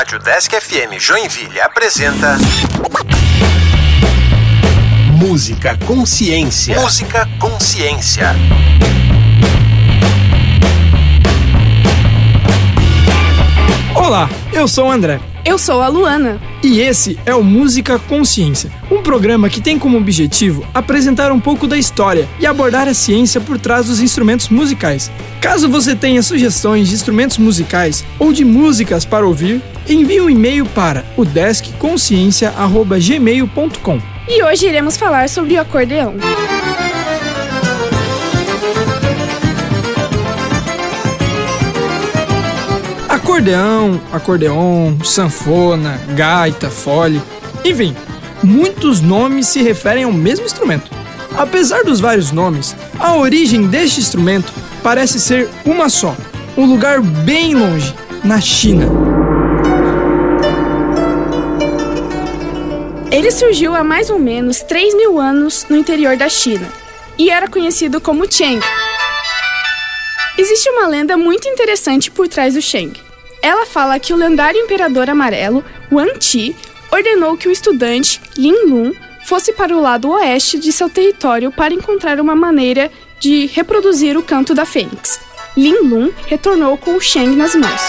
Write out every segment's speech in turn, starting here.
Rádio Desk FM Joinville apresenta. Música Consciência. Música Consciência. Olá, eu sou o André. Eu sou a Luana. E esse é o Música Consciência, um programa que tem como objetivo apresentar um pouco da história e abordar a ciência por trás dos instrumentos musicais. Caso você tenha sugestões de instrumentos musicais ou de músicas para ouvir, envie um e-mail para o deskconsciência@gmail.com. E hoje iremos falar sobre o acordeão. Acordeão, acordeon, sanfona, gaita, fole, enfim, muitos nomes se referem ao mesmo instrumento. Apesar dos vários nomes, a origem deste instrumento parece ser uma só, um lugar bem longe, na China. Ele surgiu há mais ou menos 3 mil anos no interior da China e era conhecido como Cheng. Existe uma lenda muito interessante por trás do Cheng. Ela fala que o lendário imperador amarelo, Wang Ti, ordenou que o estudante Lin Lun fosse para o lado oeste de seu território para encontrar uma maneira de reproduzir o canto da fênix. Lin Lun retornou com o Sheng nas mãos.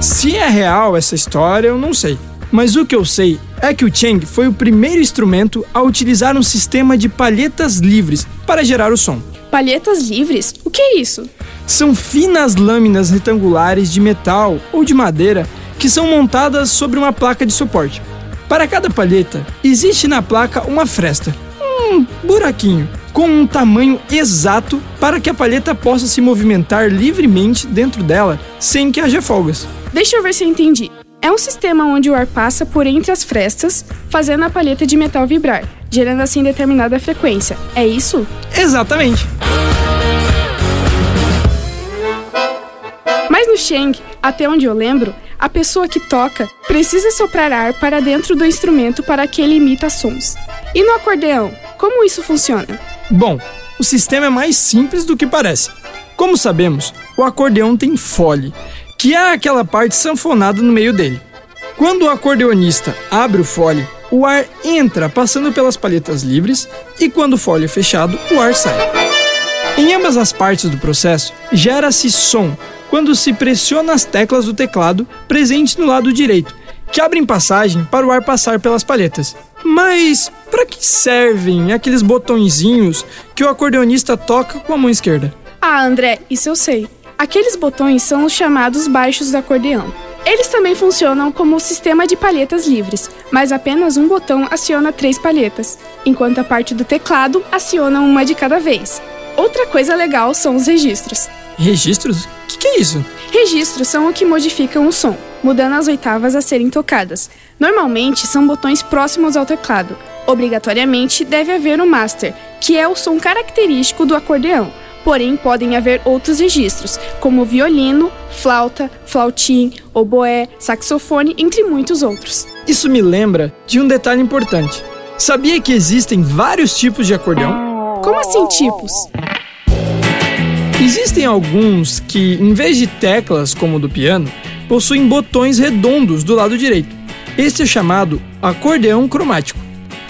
Se é real essa história, eu não sei. Mas o que eu sei é que o Cheng foi o primeiro instrumento a utilizar um sistema de palhetas livres para gerar o som. Palhetas livres? O que é isso? São finas lâminas retangulares de metal ou de madeira que são montadas sobre uma placa de suporte. Para cada palheta, existe na placa uma fresta, um buraquinho, com um tamanho exato para que a palheta possa se movimentar livremente dentro dela sem que haja folgas. Deixa eu ver se eu entendi. É um sistema onde o ar passa por entre as frestas, fazendo a palheta de metal vibrar, gerando assim determinada frequência. É isso? Exatamente. Mas no Sheng, até onde eu lembro, a pessoa que toca precisa soprar ar para dentro do instrumento para que ele imita sons. E no acordeão, como isso funciona? Bom, o sistema é mais simples do que parece. Como sabemos, o acordeão tem fole, que é aquela parte sanfonada no meio dele. Quando o acordeonista abre o fole, o ar entra passando pelas palhetas livres e quando o fole é fechado, o ar sai. Em ambas as partes do processo, gera-se som quando se pressiona as teclas do teclado presentes no lado direito, que abrem passagem para o ar passar pelas palhetas. Mas para que servem aqueles botõezinhos que o acordeonista toca com a mão esquerda? Ah, André, isso eu sei. Aqueles botões são os chamados baixos do acordeão. Eles também funcionam como o sistema de palhetas livres, mas apenas um botão aciona três palhetas, enquanto a parte do teclado aciona uma de cada vez. Outra coisa legal são os registros. Registros? O que, que é isso? Registros são o que modificam o som, mudando as oitavas a serem tocadas. Normalmente são botões próximos ao teclado. Obrigatoriamente deve haver um master, que é o som característico do acordeão porém podem haver outros registros, como violino, flauta, flautim, oboé, saxofone, entre muitos outros. Isso me lembra de um detalhe importante. Sabia que existem vários tipos de acordeão? Como assim tipos? Existem alguns que, em vez de teclas como o do piano, possuem botões redondos do lado direito. Este é chamado acordeão cromático.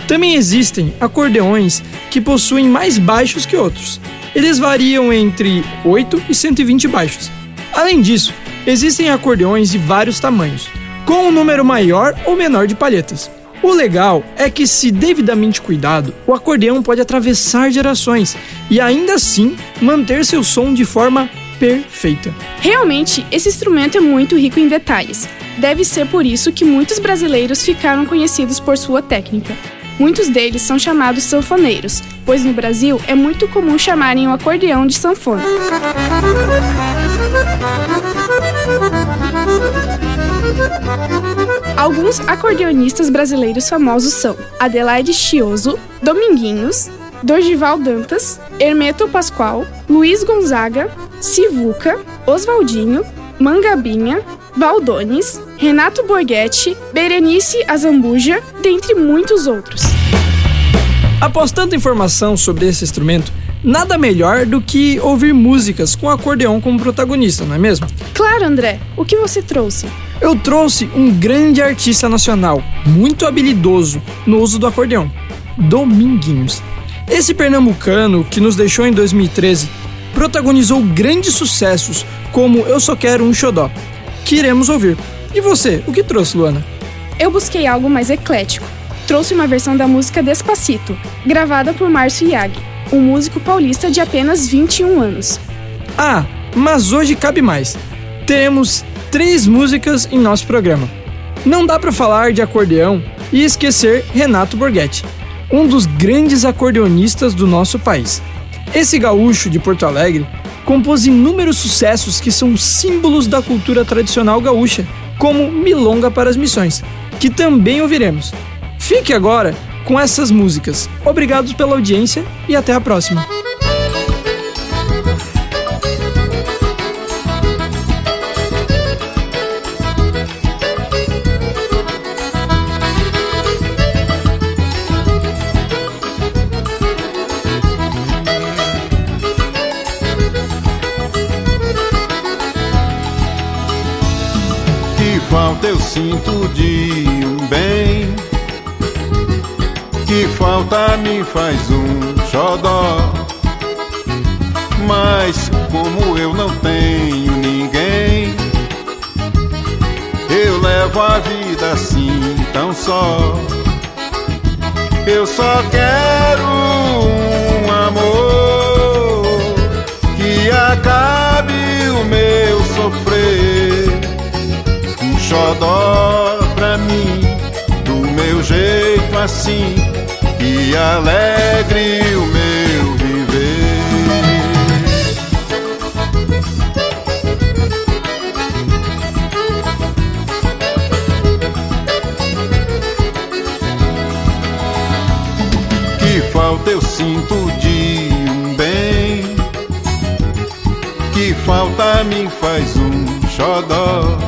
Também existem acordeões que possuem mais baixos que outros, eles variam entre 8 e 120 baixos. Além disso, existem acordeões de vários tamanhos, com um número maior ou menor de palhetas. O legal é que, se devidamente cuidado, o acordeão pode atravessar gerações e ainda assim manter seu som de forma perfeita. Realmente, esse instrumento é muito rico em detalhes. Deve ser por isso que muitos brasileiros ficaram conhecidos por sua técnica. Muitos deles são chamados sanfoneiros, pois no Brasil é muito comum chamarem o acordeão de sanfona. Alguns acordeonistas brasileiros famosos são Adelaide Chioso, Dominguinhos, Dorgival Dantas, Hermeto Pascoal, Luiz Gonzaga, Sivuca, Oswaldinho, Mangabinha, Valdones, Renato Borghetti, Berenice Azambuja, dentre muitos outros. Após tanta informação sobre esse instrumento, nada melhor do que ouvir músicas com acordeão como protagonista, não é mesmo? Claro, André. O que você trouxe? Eu trouxe um grande artista nacional, muito habilidoso no uso do acordeão, Dominguinhos. Esse pernambucano, que nos deixou em 2013, protagonizou grandes sucessos como Eu Só Quero um Xodó, que iremos ouvir. E você, o que trouxe, Luana? Eu busquei algo mais eclético. Trouxe uma versão da música Despacito, gravada por Márcio Iag, um músico paulista de apenas 21 anos. Ah, mas hoje cabe mais. Temos três músicas em nosso programa. Não dá para falar de acordeão e esquecer Renato Borghetti, um dos grandes acordeonistas do nosso país. Esse gaúcho de Porto Alegre compôs inúmeros sucessos que são símbolos da cultura tradicional gaúcha, como Milonga para as Missões, que também ouviremos. Fique agora com essas músicas. Obrigado pela audiência e até a próxima. Falta eu sinto de um bem Que falta me faz um xodó. Mas como eu não tenho ninguém Eu levo a vida assim tão só. Eu só quero um amor Que acabe o meu sofrer xodó pra mim, do meu jeito assim, que alegre o meu viver. Que falta eu sinto de um bem, que falta me faz um xodó.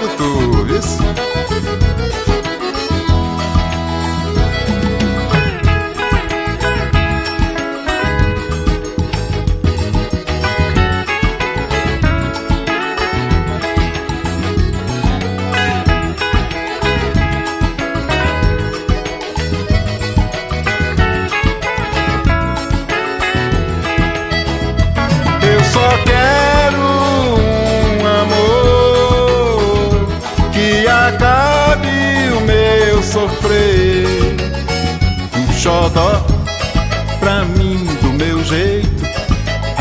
faltando tu,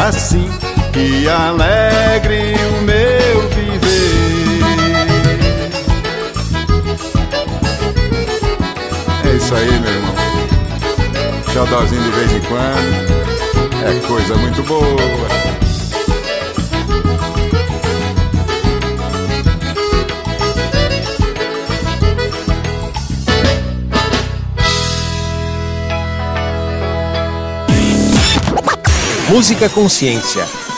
assim que alegre o meu viver. É isso aí, meu irmão. Xodózinho de vez em quando. É coisa muito boa. Música Consciência.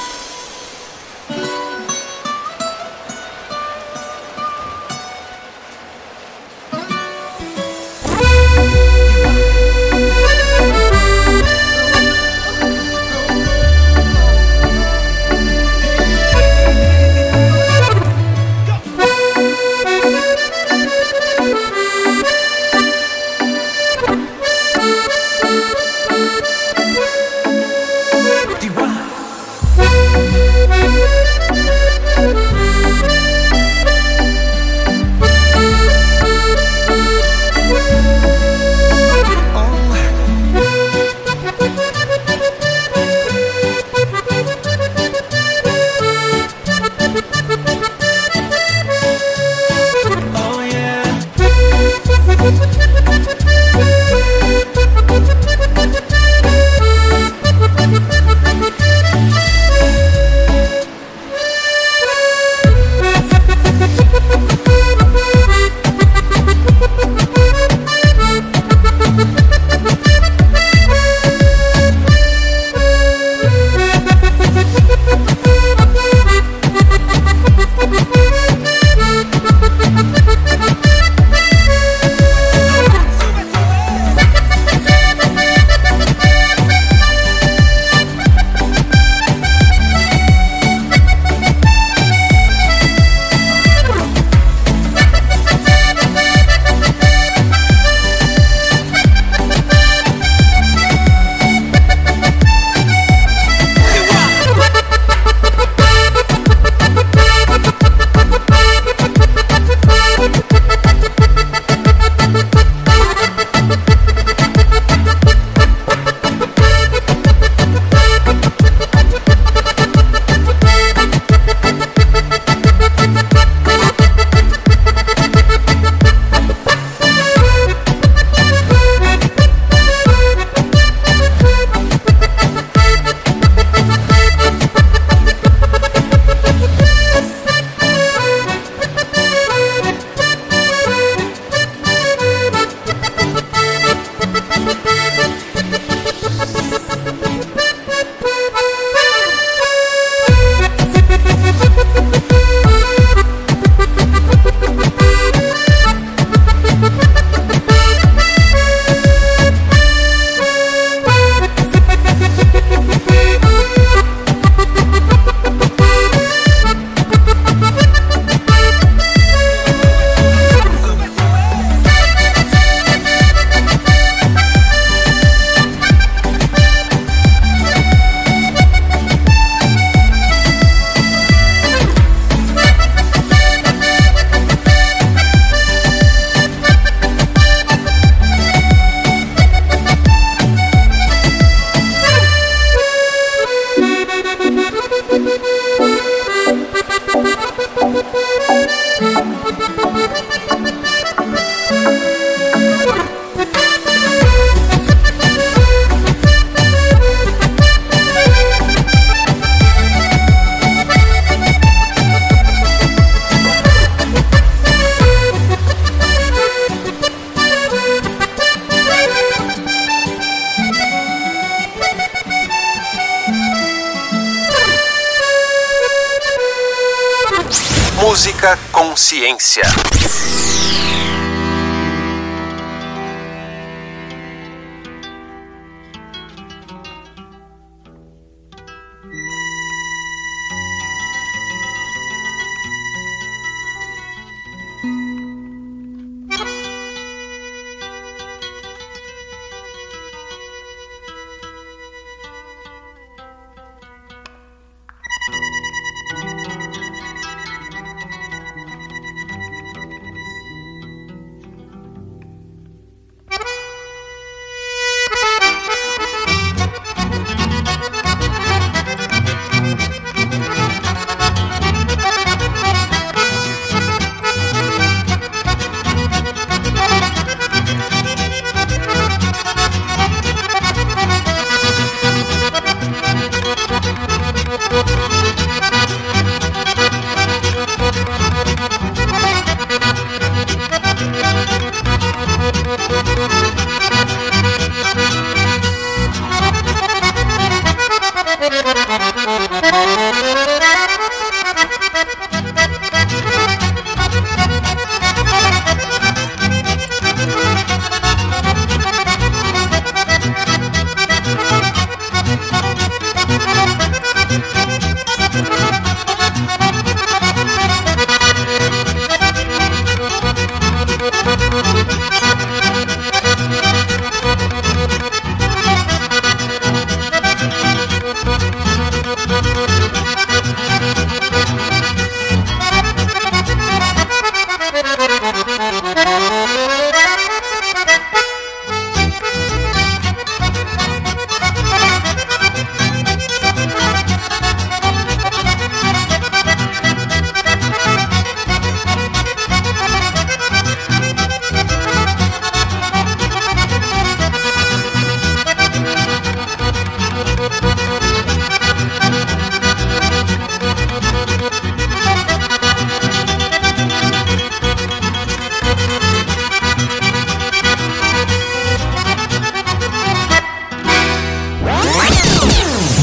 Música Consciência.